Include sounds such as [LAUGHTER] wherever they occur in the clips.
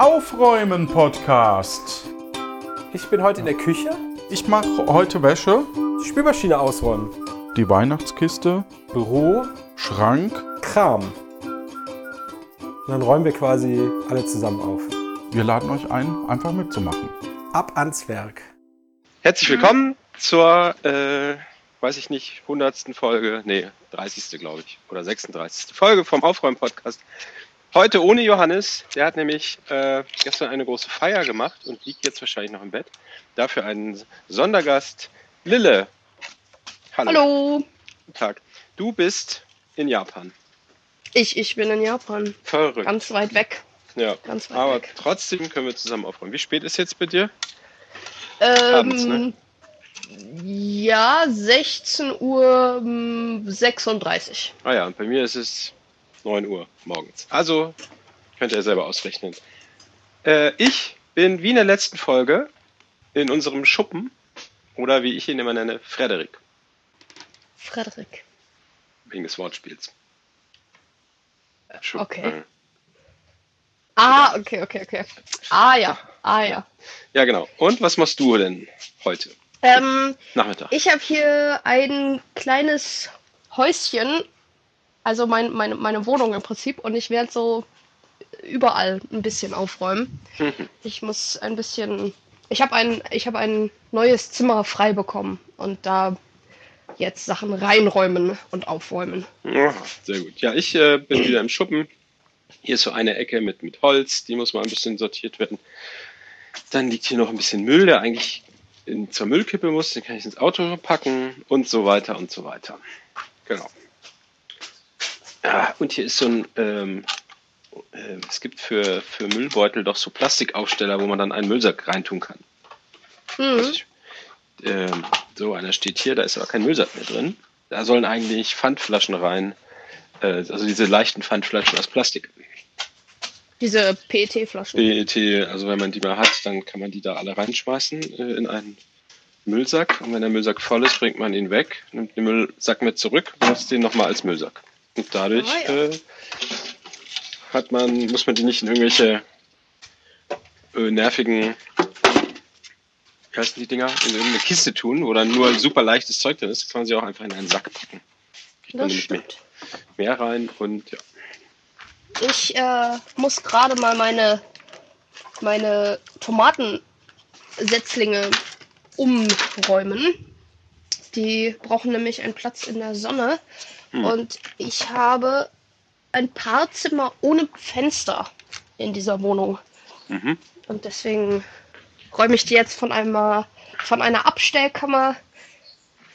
Aufräumen Podcast. Ich bin heute in der Küche. Ich mache heute Wäsche, Die Spülmaschine ausräumen. die Weihnachtskiste, Büro, Schrank. Kram. Und dann räumen wir quasi alle zusammen auf. Wir laden euch ein, einfach mitzumachen. Ab ans Werk. Herzlich willkommen zur, äh, weiß ich nicht, 100. Folge, nee, 30. glaube ich, oder 36. Folge vom Aufräumen-Podcast. Heute ohne Johannes, der hat nämlich äh, gestern eine große Feier gemacht und liegt jetzt wahrscheinlich noch im Bett. Dafür einen Sondergast, Lille. Hallo. Hallo, Guten Tag. Du bist in Japan. ich, ich bin in Japan. Verrückt. Ganz weit weg. ja. Ganz weit Aber weg. trotzdem können wir zusammen aufräumen. Wie spät ist jetzt bei dir? abends, ne? Ähm, Ja, 16 Uhr 36. Ah ja, und bei mir ist es 9 Uhr morgens. Also könnt ihr selber ausrechnen. Äh, ich bin wie in der letzten Folge in unserem Schuppen oder wie ich ihn immer nenne, Frederik, Frederik. wegen des Wortspiels. Schuppen. okay. Äh, Ah, okay, okay, okay. Ah ja, ah ja. Ja, genau. Und was machst du denn heute? Ähm, Nachmittag. ich habe hier ein kleines Häuschen, also mein, meine, meine Wohnung im Prinzip, und ich werde so überall ein bisschen aufräumen. [LAUGHS] Ich muss ein bisschen. Ich habe ein, ich habe ein neues Zimmer frei bekommen und da jetzt Sachen reinräumen und aufräumen. Ja, sehr gut. Ja, ich äh, bin [CLEARS THROAT] wieder im Schuppen. Hier ist so eine Ecke mit, mit Holz, die muss mal ein bisschen sortiert werden. Dann liegt hier noch ein bisschen Müll, der eigentlich in, zur Müllkippe muss. Den kann ich ins Auto packen und so weiter und so weiter. Genau. Ja, und hier ist so ein, ähm, äh, es gibt für, für Müllbeutel doch so Plastikaufsteller, wo man dann einen Müllsack reintun kann. Also Mhm. ich, ähm, so einer steht hier, da ist aber kein Müllsack mehr drin. Da sollen eigentlich Pfandflaschen rein, äh, also diese leichten Pfandflaschen aus Plastik. Diese PET-Flaschen. PET, also wenn man die mal hat, dann kann man die da alle reinschmeißen äh, in einen Müllsack. Und wenn der Müllsack voll ist, bringt man ihn weg, nimmt den Müllsack mit zurück, benutzt den nochmal als Müllsack. Und dadurch Ah, ja. äh, hat man, muss man die nicht in irgendwelche äh, nervigen, wie heißen die Dinger, in irgendeine Kiste tun, wo dann nur super leichtes Zeug drin ist, kann man sie auch einfach in einen Sack packen. Kriegt man Das mehr, stimmt. mehr rein und ja. Ich äh, muss gerade mal meine, meine Tomatensetzlinge umräumen. Die brauchen nämlich einen Platz in der Sonne. Hm. Und ich habe ein paar Zimmer ohne Fenster in dieser Wohnung. Mhm. Und deswegen räume ich die jetzt von, einmal, von einer Abstellkammer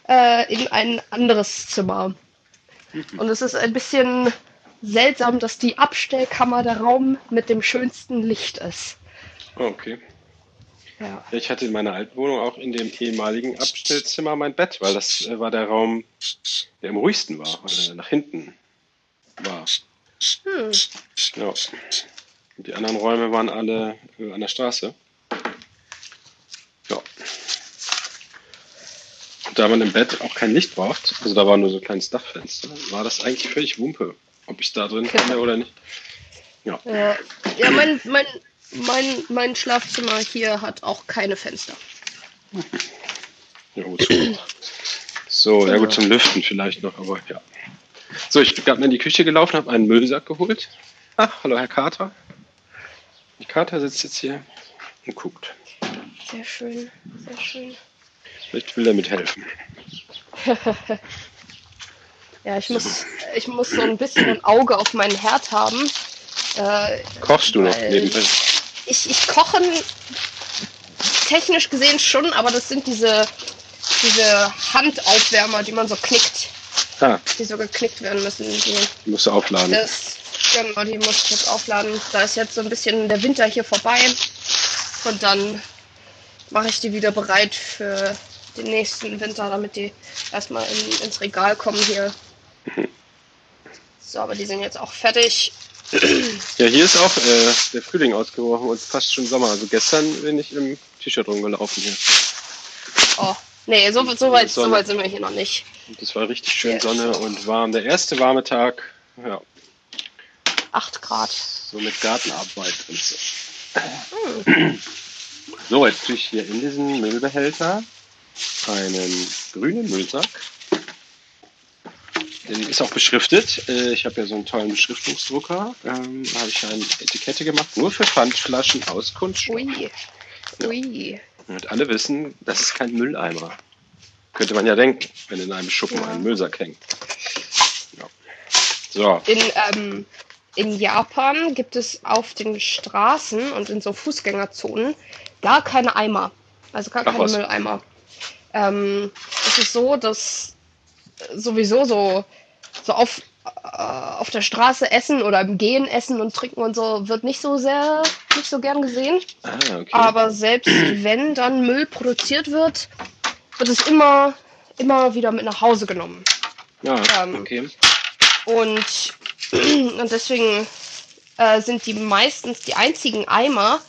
äh, in ein anderes Zimmer. Und es ist ein bisschen seltsam, dass die Abstellkammer der Raum mit dem schönsten Licht ist. Okay. Ja. Ich hatte in meiner alten Wohnung auch in dem ehemaligen Abstellzimmer mein Bett, weil das äh, war der Raum, der am ruhigsten war, weil er nach hinten war. Hm. Ja. Die anderen Räume waren alle äh, an der Straße. Ja. Und da man im Bett auch kein Licht braucht, also da war nur so ein kleines Dachfenster, war das eigentlich völlig Wumpe, ob ich da drin komme oder nicht. Ja. Ja, ja mein, mein, mein, mein Schlafzimmer hier hat auch keine Fenster. Ja, wozu? So, ja gut, zum Lüften vielleicht noch, aber ja. So, ich bin gerade mal in die Küche gelaufen, habe einen Müllsack geholt. Ach, hallo Herr Kater. Die Kater sitzt jetzt hier und guckt. Sehr schön, sehr schön. Vielleicht will er mithelfen. [LAUGHS] Ja, ich muss, ich muss so ein bisschen ein Auge auf meinen Herd haben. Äh, Kochst du noch nebenbei? Ich, ich koche technisch gesehen schon, aber das sind diese, diese Handaufwärmer, die man so knickt, Ah, die so geknickt werden müssen. Die, musst du aufladen. das, genau, die muss ich jetzt aufladen. Da ist jetzt so ein bisschen der Winter hier vorbei und dann mache ich die wieder bereit für den nächsten Winter, damit die erstmal in, ins Regal kommen hier. So, aber die sind jetzt auch fertig. Ja, hier ist auch äh, der Frühling ausgebrochen und fast schon Sommer. Also gestern bin ich im T-Shirt rumgelaufen hier. Oh, nee, so, so, weit, so weit sind wir hier noch nicht. Und es war richtig schön Ja. Sonne und warm. Der erste warme Tag, ja, 8 Grad. so mit Gartenarbeit und so. So, jetzt tue ich hier in diesen Müllbehälter einen grünen Müllsack. Der ist auch beschriftet. Äh, Ich habe ja so einen tollen Beschriftungsdrucker. Ähm, Da habe ich eine Etikette gemacht, nur für Pfandflaschen aus Kunststoff. Ui. Ui. Und alle wissen, das ist kein Mülleimer. Könnte man ja denken, wenn in einem Schuppen Ja. ein Müllsack hängt. Ja. So, In, ähm, in Japan gibt es auf den Straßen und in so Fußgängerzonen gar keine Eimer. Also gar Ach keine was. Mülleimer. Ähm, es ist so, dass sowieso so, so auf, äh, auf der Straße essen oder im Gehen essen und trinken und so wird nicht so sehr, nicht so gern gesehen. ah, okay. Aber selbst wenn dann Müll produziert wird, wird es immer, immer wieder mit nach Hause genommen. ja, ähm, okay. Und, [CLEARS THROAT] und deswegen äh, sind die meistens die einzigen Eimer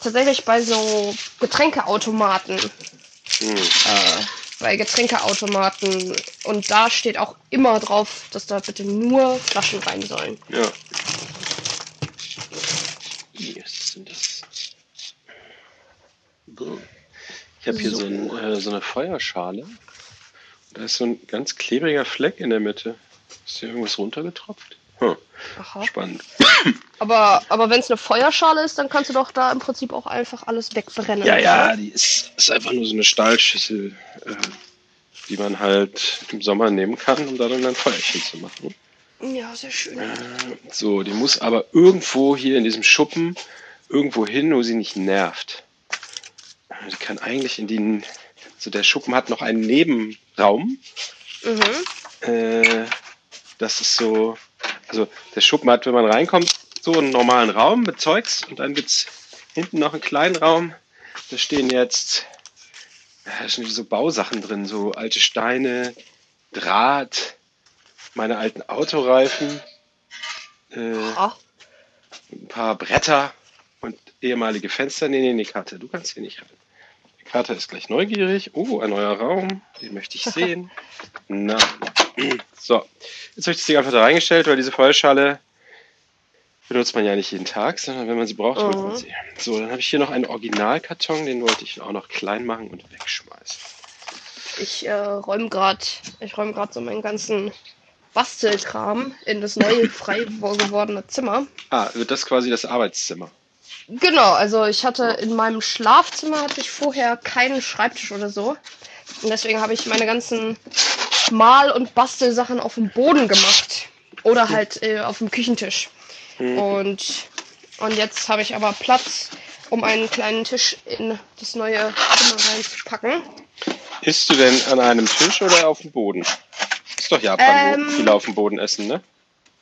tatsächlich bei so Getränkeautomaten. Hm. Äh, bei Getränkeautomaten. Und da steht auch immer drauf, dass da bitte nur Flaschen rein sollen. Ja. Was sind das? So. Ich habe hier so, ein, äh, so eine Feuerschale. Da ist so ein ganz klebriger Fleck in der Mitte. Ist hier irgendwas runtergetropft? Hm, Aha. spannend. [COUGHS] Aber, aber wenn es eine Feuerschale ist, dann kannst du doch da im Prinzip auch einfach alles wegbrennen. Ja, ja, die ist, ist einfach nur so eine Stahlschüssel, äh, die man halt im Sommer nehmen kann, um da dann ein Feuerchen zu machen. Ja, sehr schön. Äh, So, die muss aber irgendwo hier in diesem Schuppen irgendwo hin, wo sie nicht nervt. Die kann eigentlich in den. So, der Schuppen hat noch einen Nebenraum. Mhm. Äh, das ist so. Also, der Schuppen hat, wenn man reinkommt, so einen normalen Raum mit Zeugs und dann gibt es hinten noch einen kleinen Raum. Da stehen jetzt. Da sind so Bausachen drin, so alte Steine, Draht, meine alten Autoreifen. Äh, Ah, ein paar Bretter und ehemalige Fenster. Nee, nee, nee, Karte, du kannst hier nicht rein. Karte ist gleich neugierig. Oh, ein neuer Raum. Den möchte ich sehen. [LAUGHS] Na. So. Jetzt habe ich das Ding einfach da reingestellt, weil diese Feuerschale benutzt man ja nicht jeden Tag, sondern wenn man sie braucht, holt man Mhm. sie. So, dann habe ich hier noch einen Originalkarton, den wollte ich auch noch klein machen und wegschmeißen. ich äh, räume gerade, ich räume gerade so meinen ganzen Bastelkram in das neue frei gewordene Zimmer. Ah, wird das quasi das Arbeitszimmer? Genau, also ich hatte in meinem Schlafzimmer hatte ich vorher keinen Schreibtisch oder so. Und deswegen habe ich meine ganzen Mal- und Bastelsachen auf dem Boden gemacht. Oder halt äh, auf dem Küchentisch. Mhm. Und, und jetzt habe ich aber Platz, um einen kleinen Tisch in das neue Zimmer reinzupacken. Isst du denn an einem Tisch oder auf dem Boden? Ist doch Japan, wo Ähm. viele auf dem Boden essen, ne?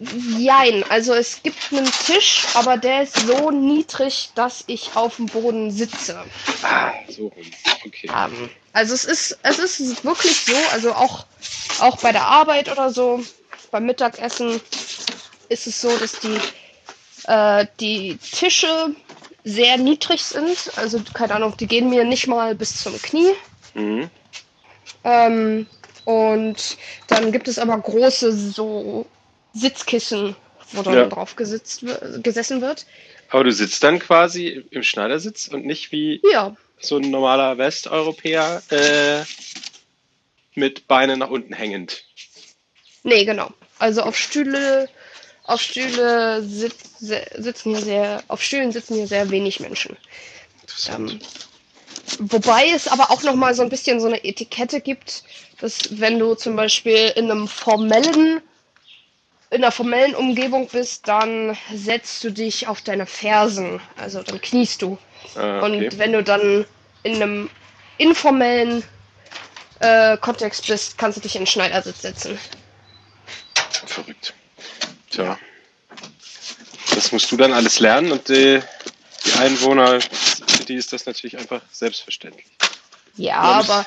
Jein, also es gibt einen Tisch, aber der ist so niedrig, dass ich auf dem Boden sitze. Ah, so rum. Okay. Ähm, also es ist, es ist wirklich so, also auch, auch bei der Arbeit oder so, beim Mittagessen ist es so, dass die, äh, die Tische sehr niedrig sind. Also keine Ahnung, die gehen mir nicht mal bis zum Knie. Mhm. Ähm, und dann gibt es aber große so Sitzkissen, wo dann Ja. drauf gesitzt, gesessen wird. Aber du sitzt dann quasi im Schneidersitz und nicht wie Ja, so ein normaler Westeuropäer äh, mit Beinen nach unten hängend. nee, genau. Also auf Stühle, auf Stühle sit, se- sitzen hier sehr, auf Stühlen sitzen hier sehr wenig Menschen. Ähm, wobei es aber auch noch mal so ein bisschen so eine Etikette gibt, dass wenn du zum Beispiel in einem formellen, in einer formellen Umgebung bist, dann setzt du dich auf deine Fersen, also dann kniest du. ah, okay. Und wenn du dann in einem informellen äh, Kontext bist, kannst du dich in den Schneidersitz setzen. Verrückt. Tja. Das musst du dann alles lernen und die, die Einwohner, für die ist das natürlich einfach selbstverständlich. Ja, aber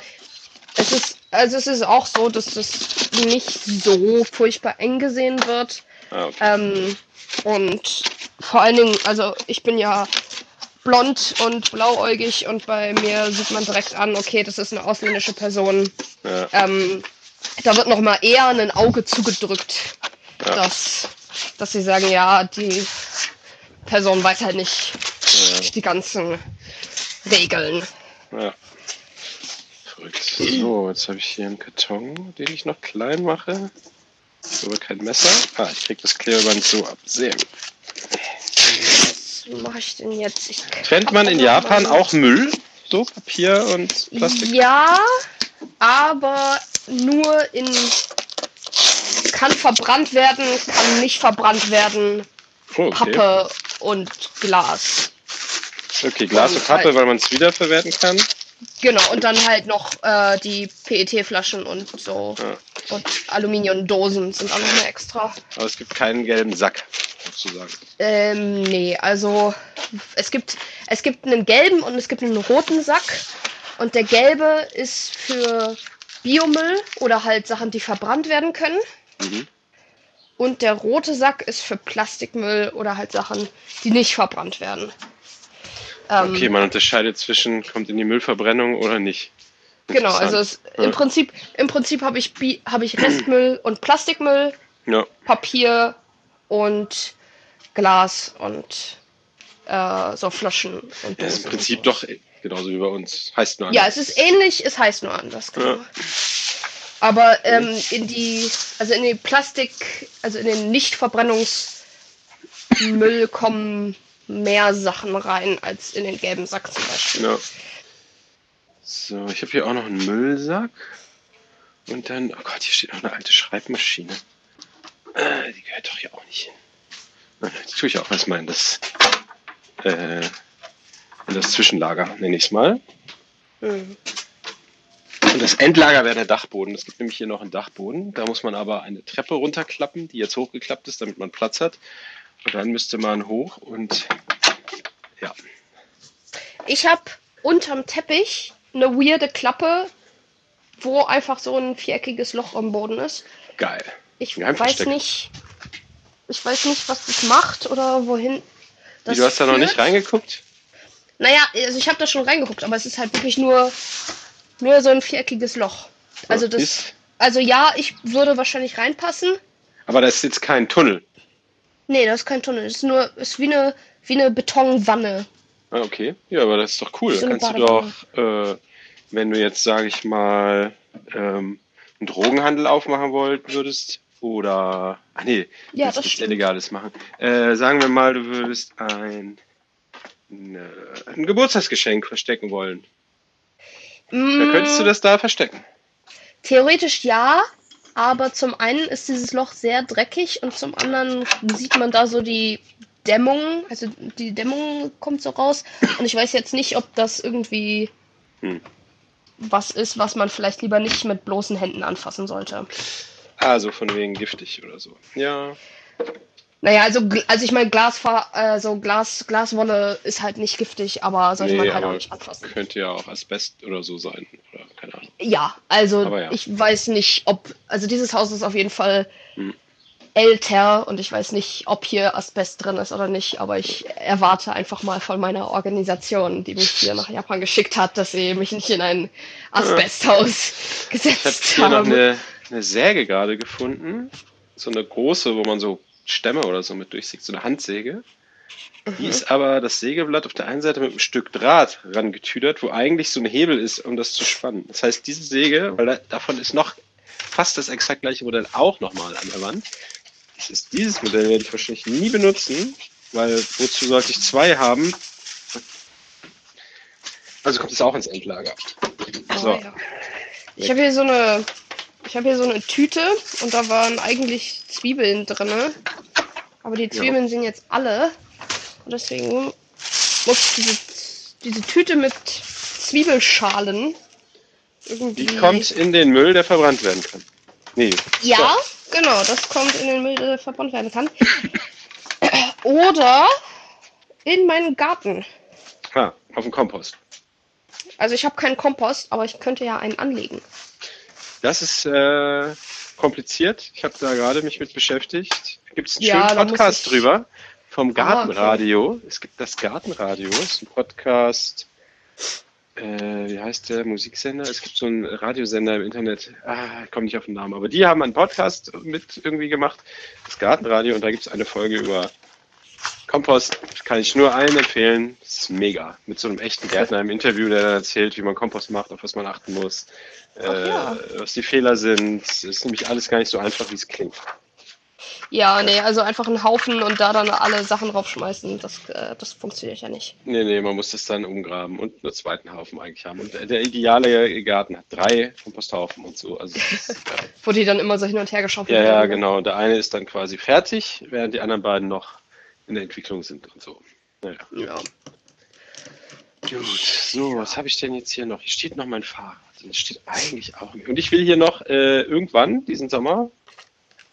es ist, also es ist auch so, dass das nicht so furchtbar eng gesehen wird. Ah, okay. Ähm, und vor allen Dingen, also ich bin ja blond und blauäugig und bei mir sieht man direkt an, okay, das ist eine ausländische Person. Ja, Ähm, da wird noch mal eher ein Auge zugedrückt, Ja. dass, dass sie sagen, ja, die Person weiß halt nicht, Ja. die ganzen Regeln. Ja. Verrückt. So, jetzt habe ich hier einen Karton, den ich noch klein mache. Aber kein Messer. Ah, ich krieg das Klebeband so ab. Sehr gut. Was mache ich denn jetzt? Ich Trennt man in Japan auch Müll? So, Papier und Plastik? Ja, aber nur in. Kann verbrannt werden, kann nicht verbrannt werden. Oh, okay. Pappe und Glas. Okay, Glas und Pappe, weil man es wiederverwerten kann. Genau, und dann halt noch äh, die PET-Flaschen und so. Ja. Und Aluminiumdosen sind auch noch mal extra. Aber es gibt keinen gelben Sack, sozusagen. Ähm, nee, also es gibt, es gibt einen gelben und es gibt einen roten Sack. Und der gelbe ist für Biomüll oder halt Sachen, die verbrannt werden können. Mhm. Und der rote Sack ist für Plastikmüll oder halt Sachen, die nicht verbrannt werden. Ähm, Okay, man unterscheidet zwischen, kommt in die Müllverbrennung oder nicht. Genau, also es, im Prinzip, im Prinzip habe ich, habe ich Restmüll und Plastikmüll, Ja, Papier und Glas und äh, so Flaschen und ja ist Dosen im Prinzip doch genauso wie bei uns. Heißt nur Ja, anders. es ist ähnlich, es heißt nur anders, genau. Ja. Aber ähm, in die, also in den Plastik, also in den Nichtverbrennungsmüll kommen mehr Sachen rein als in den gelben Sack zum Beispiel. Ja. So, ich habe hier auch noch einen Müllsack. Und dann, oh Gott, hier steht noch eine alte Schreibmaschine. Äh, die gehört doch hier auch nicht hin. Na, Jetzt tue ich auch erstmal in das, äh, in das Zwischenlager, nenne ich es mal. Mhm. Und das Endlager wäre der Dachboden. Es gibt nämlich hier noch einen Dachboden. Da muss man aber eine Treppe runterklappen, die jetzt hochgeklappt ist, damit man Platz hat. Und dann müsste man hoch und ja. Ich habe unterm Teppich eine weirde Klappe, wo einfach so ein viereckiges Loch am Boden ist. Geil. Ich weiß nicht, ich weiß nicht, was das macht oder wohin. Wie, Das du hast da noch nicht reingeguckt? Naja, also ich habe da schon reingeguckt, aber es ist halt wirklich nur, nur so ein viereckiges Loch. Also Ja, das, ist- also ja, ich würde wahrscheinlich reinpassen. Aber da ist jetzt kein Tunnel. Nee, das ist kein Tunnel. Das ist nur, ist wie eine, wie eine Betonwanne. Ah, okay. Ja, aber das ist doch cool. So Da kannst du doch, äh, wenn du jetzt, sage ich mal, ähm, einen Drogenhandel aufmachen wollen würdest oder, ach nee, Ja, das ist. Illegales machen. Äh, sagen wir mal, du würdest ein, eine, ein Geburtstagsgeschenk verstecken wollen. Dann könntest du Mm, das da verstecken. Theoretisch ja, aber zum einen ist dieses Loch sehr dreckig und zum anderen sieht man da so die Dämmung, also die Dämmung kommt so raus und ich weiß jetzt nicht, ob das irgendwie Hm. was ist, was man vielleicht lieber nicht mit bloßen Händen anfassen sollte. Also von wegen giftig oder so. Ja, Naja, also, also ich meine, Glasfa äh, so Glas, Glaswolle ist halt nicht giftig, aber sollte nee, man halt auch nicht anfassen. könnte ja auch Asbest oder so sein. Oder. Ja, also ja. ich weiß nicht, ob, also dieses Haus ist auf jeden Fall Hm. älter und ich weiß nicht, ob hier Asbest drin ist oder nicht, aber ich erwarte einfach mal von meiner Organisation, die mich hier nach Japan geschickt hat, dass sie mich nicht in ein Asbesthaus [LAUGHS] Ich habe gesetzt hier noch eine, eine Säge gerade gefunden. So eine große, wo man so Stämme oder so mit durchsägt. So eine Handsäge. Die Mhm. ist aber das Sägeblatt auf der einen Seite mit einem Stück Draht rangetüdert, wo eigentlich so ein Hebel ist, um das zu spannen. Das heißt, diese Säge, weil da, davon ist noch fast das exakt gleiche Modell auch nochmal an der Wand. Das ist dieses Modell werde ich wahrscheinlich nie benutzen, weil wozu sollte ich zwei haben? Also kommt es auch ins Endlager. So. Oh, ja. Ich habe hier so eine, ich habe hier so eine Tüte und da waren eigentlich Zwiebeln drin, aber die Zwiebeln sind jetzt alle und deswegen muss diese, diese Tüte mit Zwiebelschalen irgendwie. Die kommt in den Müll, der verbrannt werden kann. Nee. Ja, genau, das kommt in den Müll, der verbrannt werden kann. [COUGHS] Oder in meinen Garten. So. Ah, auf dem Kompost. Also ich habe keinen Kompost, aber ich könnte ja einen anlegen. Das ist äh, kompliziert. Ich habe da gerade mich mit beschäftigt. Gibt es einen Ja, schönen Podcast drüber vom. Gartenradio. Es gibt das Gartenradio. Das ist ein Podcast. Äh, wie heißt der Musiksender? Es gibt so einen Radiosender im Internet. Ah, ich komme nicht auf den Namen. Aber die haben einen Podcast mit irgendwie gemacht. Das Gartenradio. Und da gibt es eine Folge über Kompost kann ich nur allen empfehlen. Das ist mega. Mit so einem echten Gärtner im Interview, der dann erzählt, wie man Kompost macht, auf was man achten muss, äh, ja. was die Fehler sind. Das ist nämlich alles gar nicht so einfach, wie es klingt. Ja, nee, also einfach einen Haufen und da dann alle Sachen draufschmeißen, das, äh, das funktioniert ja nicht. Nee, nee, man muss das dann umgraben und einen zweiten Haufen eigentlich haben. Und der ideale Garten hat drei Komposthaufen und so. Also ist, [LAUGHS] Wo die dann immer so hin und her geschaufelt ja, ja, werden. genau. Der eine ist dann quasi fertig, während die anderen beiden noch in der Entwicklung sind und so. Naja. Ja. Gut, so, was habe ich denn jetzt hier noch? Hier steht noch mein Fahrrad. Und es steht eigentlich auch. Und ich will hier noch äh, irgendwann diesen Sommer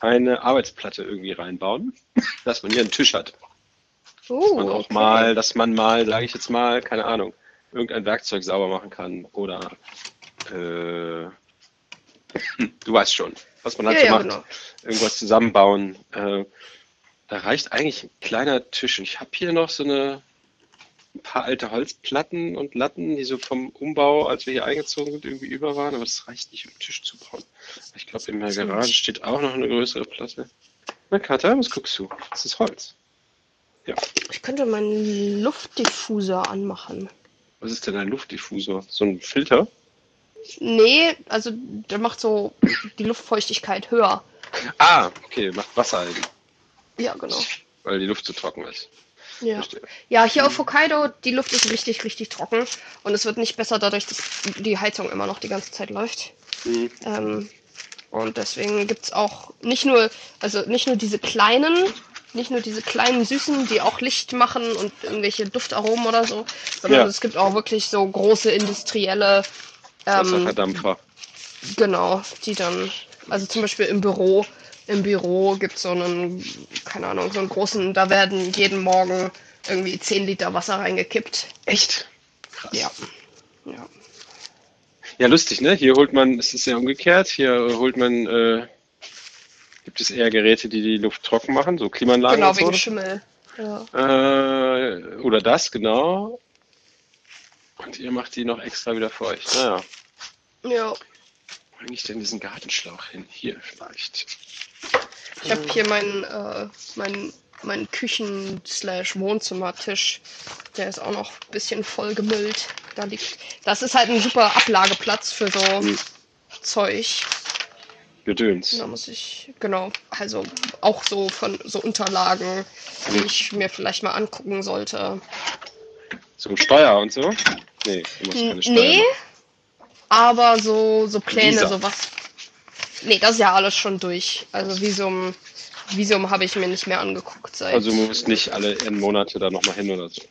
eine Arbeitsplatte irgendwie reinbauen, dass man hier einen Tisch hat. Uh, Und auch okay. mal, dass man mal, sage ich jetzt mal, keine Ahnung, irgendein Werkzeug sauber machen kann oder äh, [LAUGHS] du weißt schon, was man halt Ja, so ja, macht. genau. Irgendwas zusammenbauen. Äh, da reicht eigentlich ein kleiner Tisch. Und ich habe hier noch so eine ein paar alte Holzplatten und Latten, die so vom Umbau, als wir hier eingezogen sind, irgendwie über waren, aber das reicht nicht, um einen Tisch zu bauen. Ich glaube, in der. Garage steht auch noch eine größere Platte. Na, Katja, was guckst du? Das ist Holz. Ich könnte meinen Luftdiffuser anmachen. Was ist denn ein Luftdiffusor? So ein Filter? Nee, also der macht so die Luftfeuchtigkeit höher. Ah, okay, macht Wasser ein, Ja, genau. weil die Luft zu trocken ist. Ja. Verstehe. ja, hier auf Hokkaido, die Luft ist richtig, richtig trocken. Und es wird nicht besser dadurch, dass die Heizung immer noch die ganze Zeit läuft. Mhm. Ähm, und deswegen gibt es auch nicht nur, also nicht nur diese kleinen, nicht nur diese kleinen Süßen, die auch Licht machen und irgendwelche Duftaromen oder so, sondern Ja. es gibt auch wirklich so große industrielle, ähm, Wasserverdampfer. genau, die dann, also zum Beispiel im Büro, im Büro gibt es so einen, keine Ahnung, so einen großen, da werden jeden Morgen irgendwie 10 Liter Wasser reingekippt. Echt? Krass. Ja. Ja. Ja, lustig, ne? Hier holt man, es ist ja umgekehrt, hier holt man, äh, gibt es eher Geräte, die die Luft trocken machen, so Klimaanlagen Genau, und wegen so. Schimmel. Ja. Äh, oder das, genau. Und ihr macht die noch extra wieder für euch. Naja, ja. wo bringe ich denn diesen Gartenschlauch hin? Hier vielleicht. Ich habe hier meinen äh, mein, mein Küchen-Wohnzimmertisch. Der ist auch noch ein bisschen voll gemüllt. Da liegt. Das ist halt ein super Ablageplatz für so Hm. Zeug. Gedöns. Da muss ich, genau, also auch so von so Unterlagen, die ich mir vielleicht mal angucken sollte. Zum Steuer und so? Nee, du musst keine Steuer Nee, machen. aber so, so Pläne, Visa. sowas. Nee, das ist ja alles schon durch. Also Visum, Visum habe ich mir nicht mehr angeguckt seit. Also du musst nicht alle N Monate da nochmal hin oder so.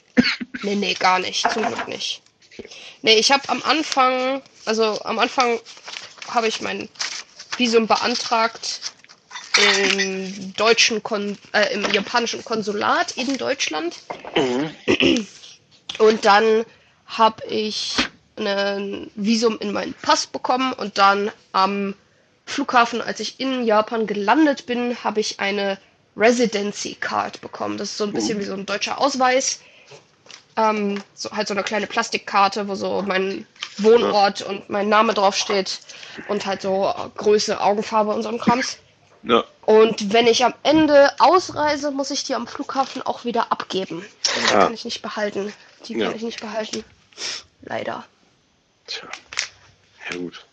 Nee, nee, gar nicht. Zum Glück nicht. Nee, ich habe am Anfang, also am Anfang habe ich mein Visum beantragt im deutschen Kon äh, im japanischen Konsulat in Deutschland. Und dann habe ich ein Visum in meinen Pass bekommen und dann am Flughafen, als ich in Japan gelandet bin, habe ich eine Residency Card bekommen. Das ist so ein bisschen wie so ein deutscher Ausweis. Ähm, so, halt so eine kleine Plastikkarte, wo so mein Wohnort und mein Name draufsteht und halt so Größe, Augenfarbe und so ein Krams. Ja. Und wenn ich am Ende ausreise, muss ich die am Flughafen auch wieder abgeben. Die Ah. kann ich nicht behalten. Die Ja. kann ich nicht behalten. Leider. Tja. Ja gut.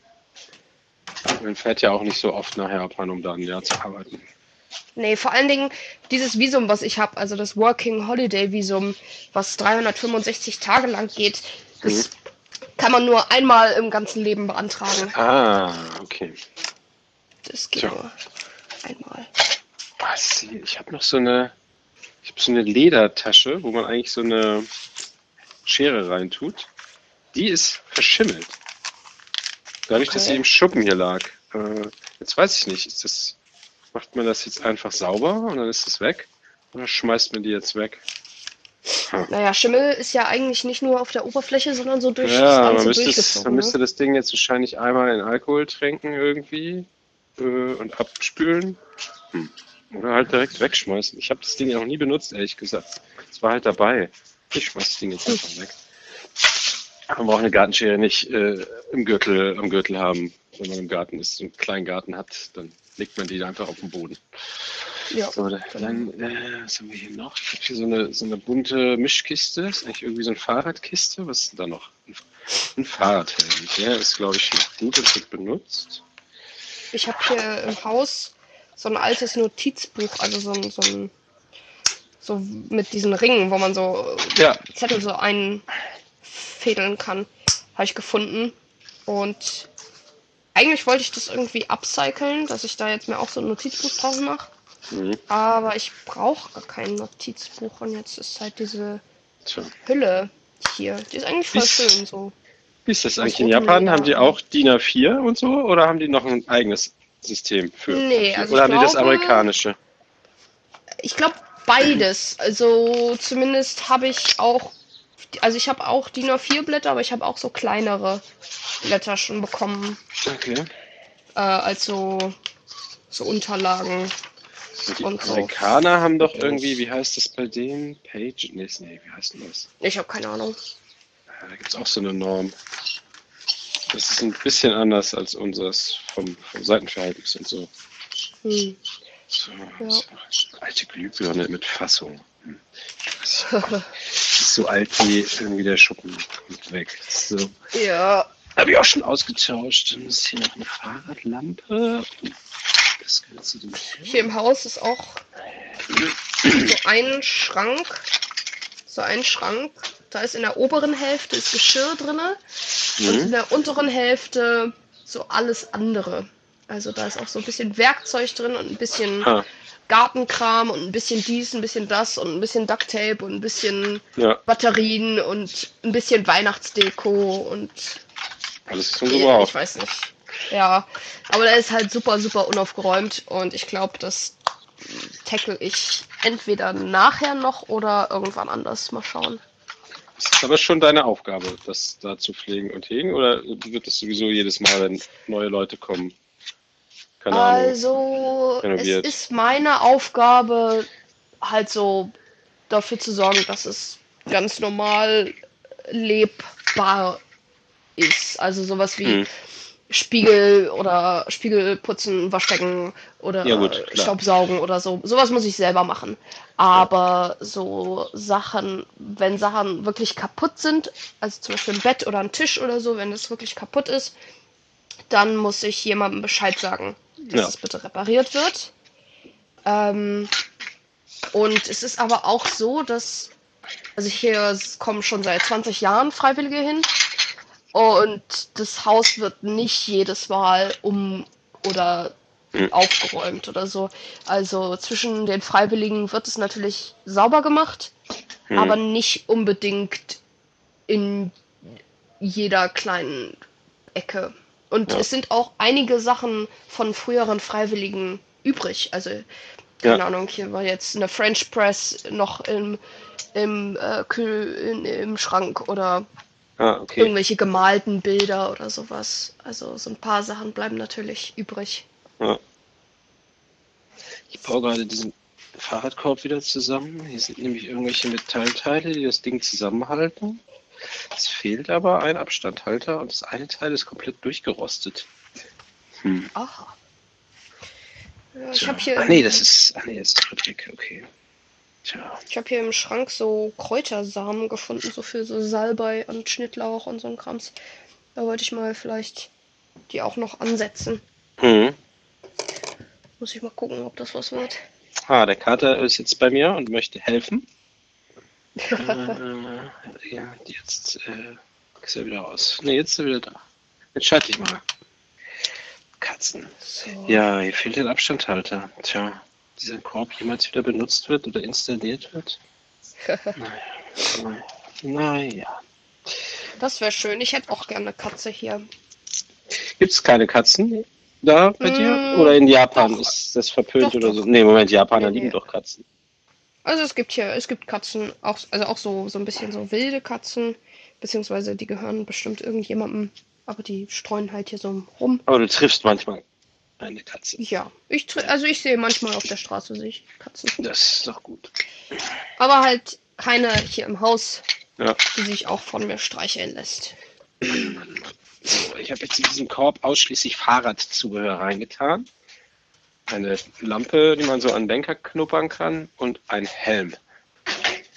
Man fährt ja auch nicht so oft nach Japan, um da ein Jahr zu arbeiten. Nee, vor allen Dingen dieses Visum, was ich habe, also das Working Holiday Visum, was 365 Tage lang geht, das kann man nur einmal im ganzen Leben beantragen. Ah, okay. Das geht Tja. nur einmal. Was? Ich habe noch so eine, ich habe so eine Ledertasche, wo man eigentlich so eine Schere reintut. Die ist verschimmelt. Dadurch, dass sie Okay. im Schuppen hier lag. Äh, jetzt weiß ich nicht, ist das, macht man das jetzt einfach sauber und dann ist es weg? Oder schmeißt man die jetzt weg? Naja, Schimmel ist ja eigentlich nicht nur auf der Oberfläche, sondern so durch das Ja, man Ganze müsste, durchgezogen. man müsste ne? das Ding jetzt wahrscheinlich einmal in Alkohol tränken irgendwie äh, und abspülen. Hm. Oder halt direkt wegschmeißen. Ich habe das Ding ja noch nie benutzt, ehrlich gesagt. Es war halt dabei. Ich schmeiß das Ding jetzt einfach weg. Man braucht eine Gartenschere nicht äh, im Gürtel, am Gürtel haben, wenn man im Garten ist, einen kleinen Garten hat, dann legt man die einfach auf den Boden. Ja. So, da- dann, äh, was haben wir hier noch? Ich habe hier so eine, so eine bunte Mischkiste. Ist eigentlich irgendwie so eine Fahrradkiste. Was ist denn da noch? Ein, ein Fahrradhelm. Der ist, glaube ich, gut und wird benutzt. Ich habe hier im Haus so ein altes Notizbuch, also so ein, so ein so mit diesen Ringen, wo man so Ja, Zettel so einfädeln kann, habe ich gefunden. Und eigentlich wollte ich das irgendwie upcyclen, dass ich da jetzt mir auch so ein Notizbuch draus mache. mhm. Aber ich brauche gar kein Notizbuch und jetzt ist halt diese Tja. Hülle hier. Die ist eigentlich voll Ist- schön so. Wie ist das eigentlich in Japan? Haben die auch DIN A4 und so? Oder haben die noch ein eigenes System für? Nee, also oder haben die das glaube- amerikanische? Ich glaube beides. Also zumindest habe ich auch, also ich habe auch DIN A4 Blätter, aber ich habe auch so kleinere Blätter schon bekommen, Okay. äh, als so, so Unterlagen. Die Und so. Amerikaner haben doch irgendwie, wie heißt das bei denen? Page? Nee, nee, wie heißt denn das? Ich habe keine Ahnung. Ja, Da gibt es auch so eine Norm. Das ist ein bisschen anders als unseres vom, vom Seitenverhältnis und so. Hm. so Ja. so. Alte Glühbirne mit Fassung. Hm. [LAUGHS] Ist so alt wie irgendwie der Schuppen kommt weg. So. ja, Habe ich auch schon ausgetauscht. Dann ist hier noch eine Fahrradlampe. Das gehört zu dem hier im Haus ist auch so ein Schrank. So ein Schrank. Da ist in der oberen Hälfte ist Geschirr drinne und in Mhm. der unteren Hälfte so alles andere. Also da ist auch so ein bisschen Werkzeug drin und ein bisschen Ah, Gartenkram und ein bisschen dies, ein bisschen das und ein bisschen Ducktape und ein bisschen ja, Batterien und ein bisschen Weihnachtsdeko und alles zum ich Gebrauch. weiß nicht. Ja, aber da ist halt super, super unaufgeräumt und ich glaube, das tackle ich entweder nachher noch oder irgendwann anders. Mal schauen. Das ist aber schon deine Aufgabe, das da zu pflegen und hegen, oder wird das sowieso jedes Mal, wenn neue Leute kommen? Keine Ahnung. Also, renoviert. es ist meine Aufgabe, halt so dafür zu sorgen, dass es ganz normal lebbar ist. Also sowas wie Hm. Spiegel oder Spiegel putzen, Waschbecken oder Ja, gut. Staubsaugen oder so. Sowas muss ich selber machen. Aber so Sachen, wenn Sachen wirklich kaputt sind, also zum Beispiel ein Bett oder ein Tisch oder so, wenn das wirklich kaputt ist, dann muss ich jemandem Bescheid sagen, dass Ja. es bitte repariert wird. Ähm, und es ist aber auch so, dass, also hier kommen schon seit 20 Jahren Freiwillige hin und das Haus wird nicht jedes Mal um oder Hm. aufgeräumt oder so. Also zwischen den Freiwilligen wird es natürlich sauber gemacht, Hm. aber nicht unbedingt in jeder kleinen Ecke. Und Ja. es sind auch einige Sachen von früheren Freiwilligen übrig. Also, keine Ja. Ahnung, hier war jetzt eine French Press noch im, im, äh, Kühl, in, im Schrank oder Ah, okay. irgendwelche gemalten Bilder oder sowas. Also so ein paar Sachen bleiben natürlich übrig. Ja. Ich baue gerade diesen Fahrradkorb wieder zusammen. Hier sind nämlich irgendwelche Metallteile, die das Ding zusammenhalten. Es fehlt aber ein Abstandhalter und das eine Teil ist komplett durchgerostet. Hm. Aha. Ich habe hier, Ach nee, das ist. Ach nee, das ist Fabrik, okay. Tja. ich hab hier im Schrank so Kräutersamen gefunden, so für so Salbei und Schnittlauch und so ein Krams. Da wollte ich mal vielleicht die auch noch ansetzen. Hm. Muss ich mal gucken, ob das was wird. Ah, der Kater ist jetzt bei mir und möchte helfen. [LAUGHS] äh, ja, jetzt äh, ist er wieder raus. Ne, jetzt ist er wieder da. Jetzt schalte ich mal. Katzen. So. Ja, hier fehlt der Abstandhalter. Tja, dieser Korb jemals wieder benutzt wird oder installiert wird? Naja. naja. Das wäre schön. Ich hätte auch gerne eine Katze hier. Gibt es keine Katzen da bei dir? Mm, Oder in Japan doch. ist das verpönt Doch, oder doch. so? Nee, Moment, Japaner Nee, nee. lieben doch Katzen. Also es gibt hier, es gibt Katzen, auch, also auch so, so ein bisschen so wilde Katzen, beziehungsweise die gehören bestimmt irgendjemandem, aber die streuen halt hier so rum. Aber du triffst manchmal eine Katze. Ja, ich also ich sehe manchmal auf der Straße sehe ich Katzen. Das ist doch gut. Aber halt keine hier im Haus, Ja. die sich auch von mir streicheln lässt. So, ich habe jetzt in diesen Korb ausschließlich Fahrradzubehör reingetan. eine Lampe, die man so an den Lenker knuppern kann und ein Helm.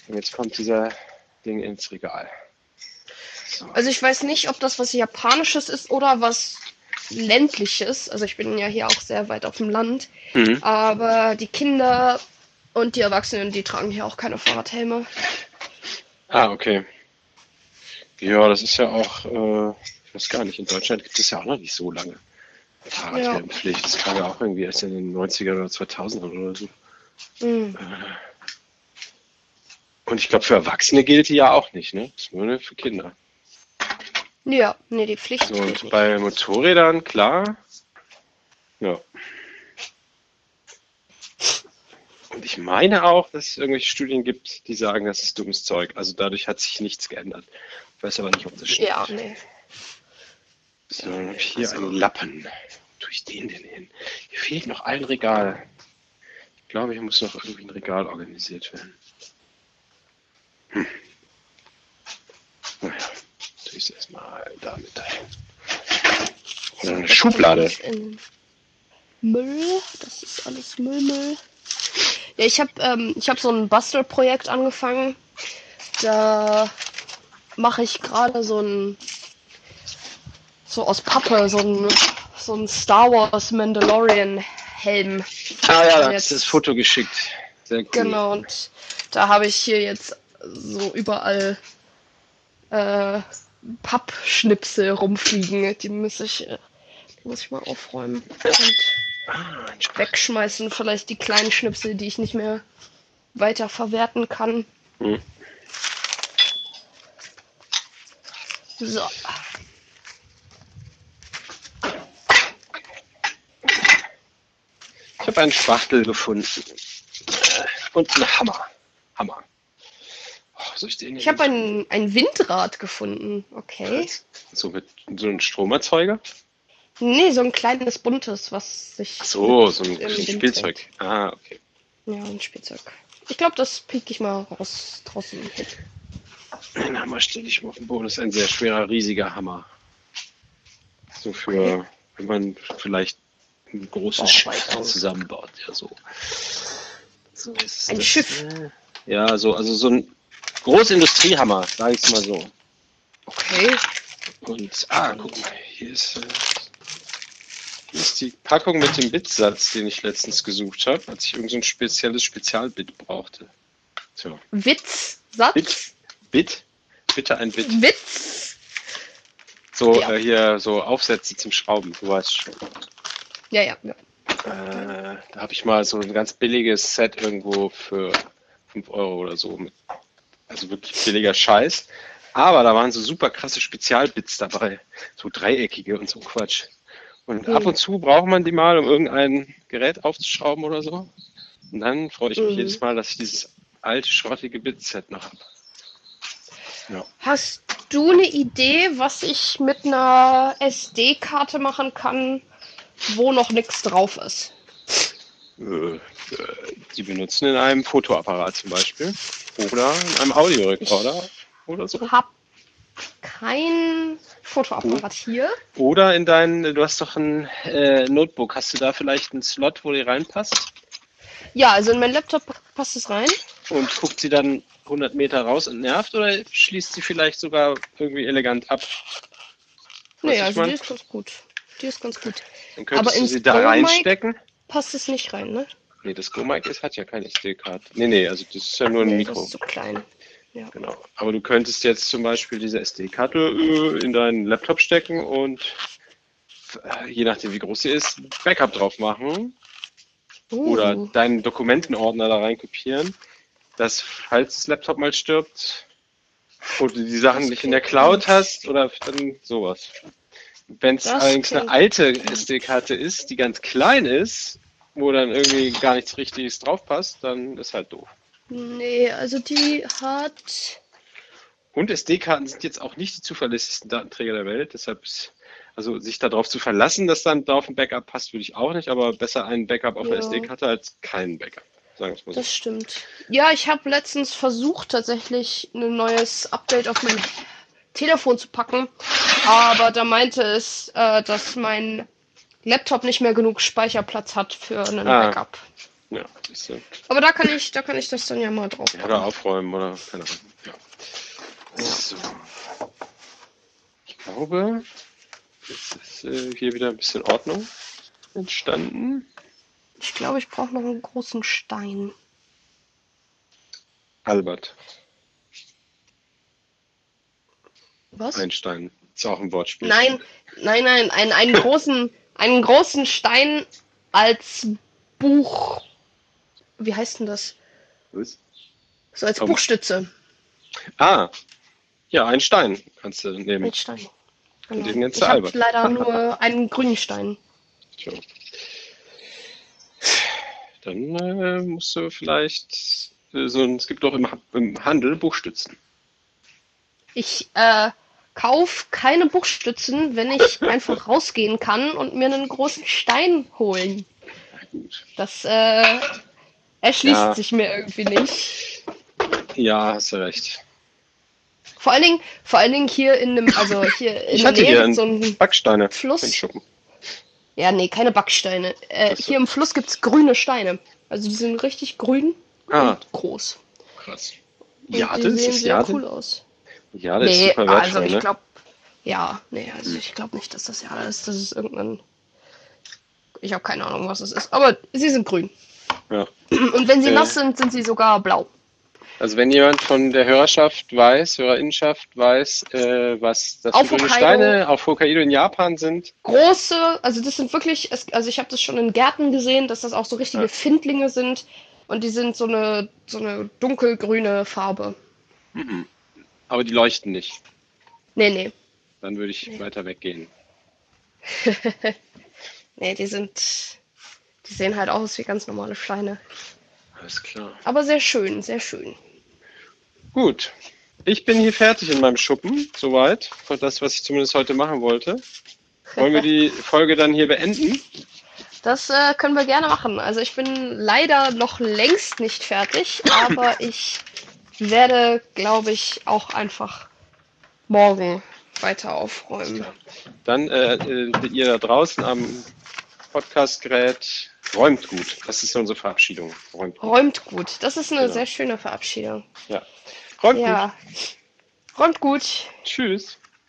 Und jetzt kommt dieser Ding ins Regal. So. Also ich weiß nicht, ob das was Japanisches ist oder was ländliches. Also ich bin ja hier auch sehr weit auf dem Land. Mhm. Aber die Kinder und die Erwachsenen, die tragen hier auch keine Fahrradhelme. Ah, okay. Ja, das ist ja auch, äh, ich weiß gar nicht, in Deutschland gibt es ja auch noch nicht so lange Fahrradhelmpflicht. Das kam ja auch irgendwie erst in den 90er oder 2000 oder so. Hm. Und ich glaube, für Erwachsene gilt die ja auch nicht, ne? Das ist nur für Kinder. Ja, nee, die Pflicht. Und bei Motorrädern, klar. Ja. Und ich meine auch, dass es irgendwelche Studien gibt, die sagen, das ist dummes Zeug. Also dadurch hat sich nichts geändert. Ich weiß aber nicht, ob das stimmt. Ja, nee. So, dann habe ich hier einen Lappen. Wo tue ich den denn hin? Hier fehlt noch ein Regal. Ich glaube, hier muss noch irgendwie ein Regal organisiert werden. Hm. Naja, ich es erstmal damit eine Schublade. In Müll, das ist alles Müllmüll. Ja, ich habe ähm, ich hab so ein Bastelprojekt angefangen. Da mache ich gerade so ein so aus Pappe so ein so ein Star Wars Mandalorian Helm. Ah ja, da Jetzt- hast du das Foto geschickt. Sehr cool. Genau und da habe ich hier jetzt so überall äh, Pappschnipsel rumfliegen. Die muss ich äh, die muss ich mal aufräumen und wegschmeißen. Vielleicht die kleinen Schnipsel, die ich nicht mehr weiter verwerten kann. Hm. So. Ich habe einen Spachtel gefunden. Äh, Und einen Hammer. Hammer. Soll ich habe ein, ein Windrad gefunden. Okay. So mit so einem Stromerzeuger? Nee, so ein kleines buntes, was sich. Ach so, so ein Spielzeug. Ah, okay. Ja, ein Spielzeug. Ich glaube, das piek ich mal raus draußen. Den Hammer stelle ich mal auf den Boden. Das ist ein sehr schwerer, riesiger Hammer. So für, wenn man vielleicht ein großes Oh, Schiff zusammenbaut. Ja, so. so Ein das, Schiff. äh, Ja, so, also so ein Großindustriehammer, sage ich mal so. Okay. Und, ah, guck mal, hier ist, äh, hier ist die Packung mit dem Bitsatz, den ich letztens gesucht habe, als ich irgend so ein spezielles Spezialbit brauchte. Tja, Witz, Satz, Bit? Bit? Bitte ein Bit. Witz. So, Ja. äh, hier, so Aufsätze zum Schrauben, du weißt schon. Ja, ja, ja. Äh, da habe ich mal so ein ganz billiges Set irgendwo für 5 Euro oder so. Mit, also wirklich billiger Scheiß. Aber da waren so super krasse Spezialbits dabei. So dreieckige und so Quatsch. Und Mhm. ab und zu braucht man die mal, um irgendein Gerät aufzuschrauben oder so. Und dann freue ich mich Mhm. jedes Mal, dass ich dieses alte, schrottige Bit-Set noch habe. Hast du eine Idee, was ich mit einer SD-Karte machen kann, wo noch nichts drauf ist? Äh, äh, die benutzen in einem Fotoapparat zum Beispiel. Oder in einem Audiorekorder oder so. Hab kein Fotoapparat hier. Oder in dein, du hast doch ein äh, Notebook, hast du da vielleicht einen Slot, wo die reinpasst? Ja, also in mein Laptop passt es rein. Und guckt sie dann 100 Meter raus und nervt oder schließt sie vielleicht sogar irgendwie elegant ab? Nee, Weißt du, also ich die mein? ist ganz gut. Die ist ganz gut. Dann könntest Aber du sie da reinstecken. Passt es nicht rein, ne? Nee, das Go-Mic ist- hat ja keine SD-Karte. Nee, nee, also das ist ja nur ein Nee, das Mikro. ist so klein. Genau. Aber du könntest jetzt zum Beispiel diese SD-Karte äh, in deinen Laptop stecken und äh, je nachdem wie groß sie ist, Backup drauf machen Uh, oder deinen Dokumentenordner da rein kopieren, dass falls das Laptop mal stirbt und du die Sachen Das nicht in der Cloud hast oder dann sowas. Wenn es Das allerdings eine alte. SD-Karte ist, die ganz klein ist, wo dann irgendwie gar nichts Richtiges drauf passt, dann ist halt doof. nee, also die hat. Und SD-Karten sind jetzt auch nicht die zuverlässigsten Datenträger der Welt, deshalb ist, also sich darauf zu verlassen, dass dann drauf ein Backup passt, würde ich auch nicht, aber besser ein Backup auf der Ja. SD-Karte als kein Backup. Sagen wir es mal so. Das stimmt. Ja, ich habe letztens versucht, tatsächlich ein neues Update auf mein Telefon zu packen. Aber da meinte es, äh, dass mein Laptop nicht mehr genug Speicherplatz hat für einen Ah. Backup. Ja, du. Aber da kann ich, da kann ich das dann ja mal drauf Oder aufräumen oder keine Ahnung. Ja. So. Ich glaube, jetzt ist äh, hier wieder ein bisschen Ordnung entstanden. Ich glaube, ich brauche noch einen großen Stein. Albert Was? Einstein. Ist auch ein Wortspiel. Nein, nein, nein, einen, einen großen, einen großen Stein als Buch. Wie heißt denn das? Was? So als Oh. Buchstütze. Ah, ja, ein Stein kannst du nehmen. Ein Stein. Genau. den nennst Ich du habe Albert. leider [LAUGHS] nur einen grünen Stein. Tja. Dann äh, musst du vielleicht äh, so es gibt doch im, im Handel Buchstützen. Ich äh, kauf keine Buchstützen, wenn ich [LAUGHS] einfach rausgehen kann und mir einen großen Stein holen. Das äh, erschließt Ja. sich mir irgendwie nicht. Ja, hast du recht. Vor allen Dingen, vor allen Dingen hier in einem, also hier [LAUGHS] in Ich hatte Nähe hier so einen ein Backsteine. Fluss. Ja, nee, keine Backsteine. Äh, hier im Fluss gibt's grüne Steine. Also die sind richtig grün Ah, und groß. krass. Und Jade, die ist sehen das sehr Jade? cool aus. Jade ist nee, super also ich ne? glaube, ja, nee, also ich glaube nicht, dass das Jade ist. Das ist irgendein. Ich habe keine Ahnung, was es ist. Aber sie sind grün. Ja. Und wenn sie Äh. nass sind, sind sie sogar blau. Also wenn jemand von der Hörerschaft weiß, Hörerinnenschaft weiß, äh, was das Auf für grüne Hokkaido. Steine auf Hokkaido in Japan sind, Große, also das sind wirklich, also ich habe das schon in Gärten gesehen, dass das auch so richtige Ja. Findlinge sind. Und die sind so eine, so eine dunkelgrüne Farbe. mhm. Aber die leuchten nicht. Nee, nee. Dann würde ich weiter weggehen. [LAUGHS] Nee, die sind. Die sehen halt aus wie ganz normale Steine. Alles klar. Aber sehr schön, sehr schön. Gut. Ich bin hier fertig in meinem Schuppen, soweit. Für das, was ich zumindest heute machen wollte. Wollen wir die [LAUGHS] Folge dann hier beenden? Das äh, können wir gerne machen. Also ich bin leider noch längst nicht fertig, [LAUGHS] aber ich werde, glaube ich, auch einfach morgen weiter aufräumen. Dann äh, äh, ihr da draußen am Podcastgerät räumt gut. Das ist unsere Verabschiedung. Räumt gut. Räumt gut. Das ist eine Genau. sehr schöne Verabschiedung. Ja. Räumt gut. Ja. Räumt gut. Tschüss.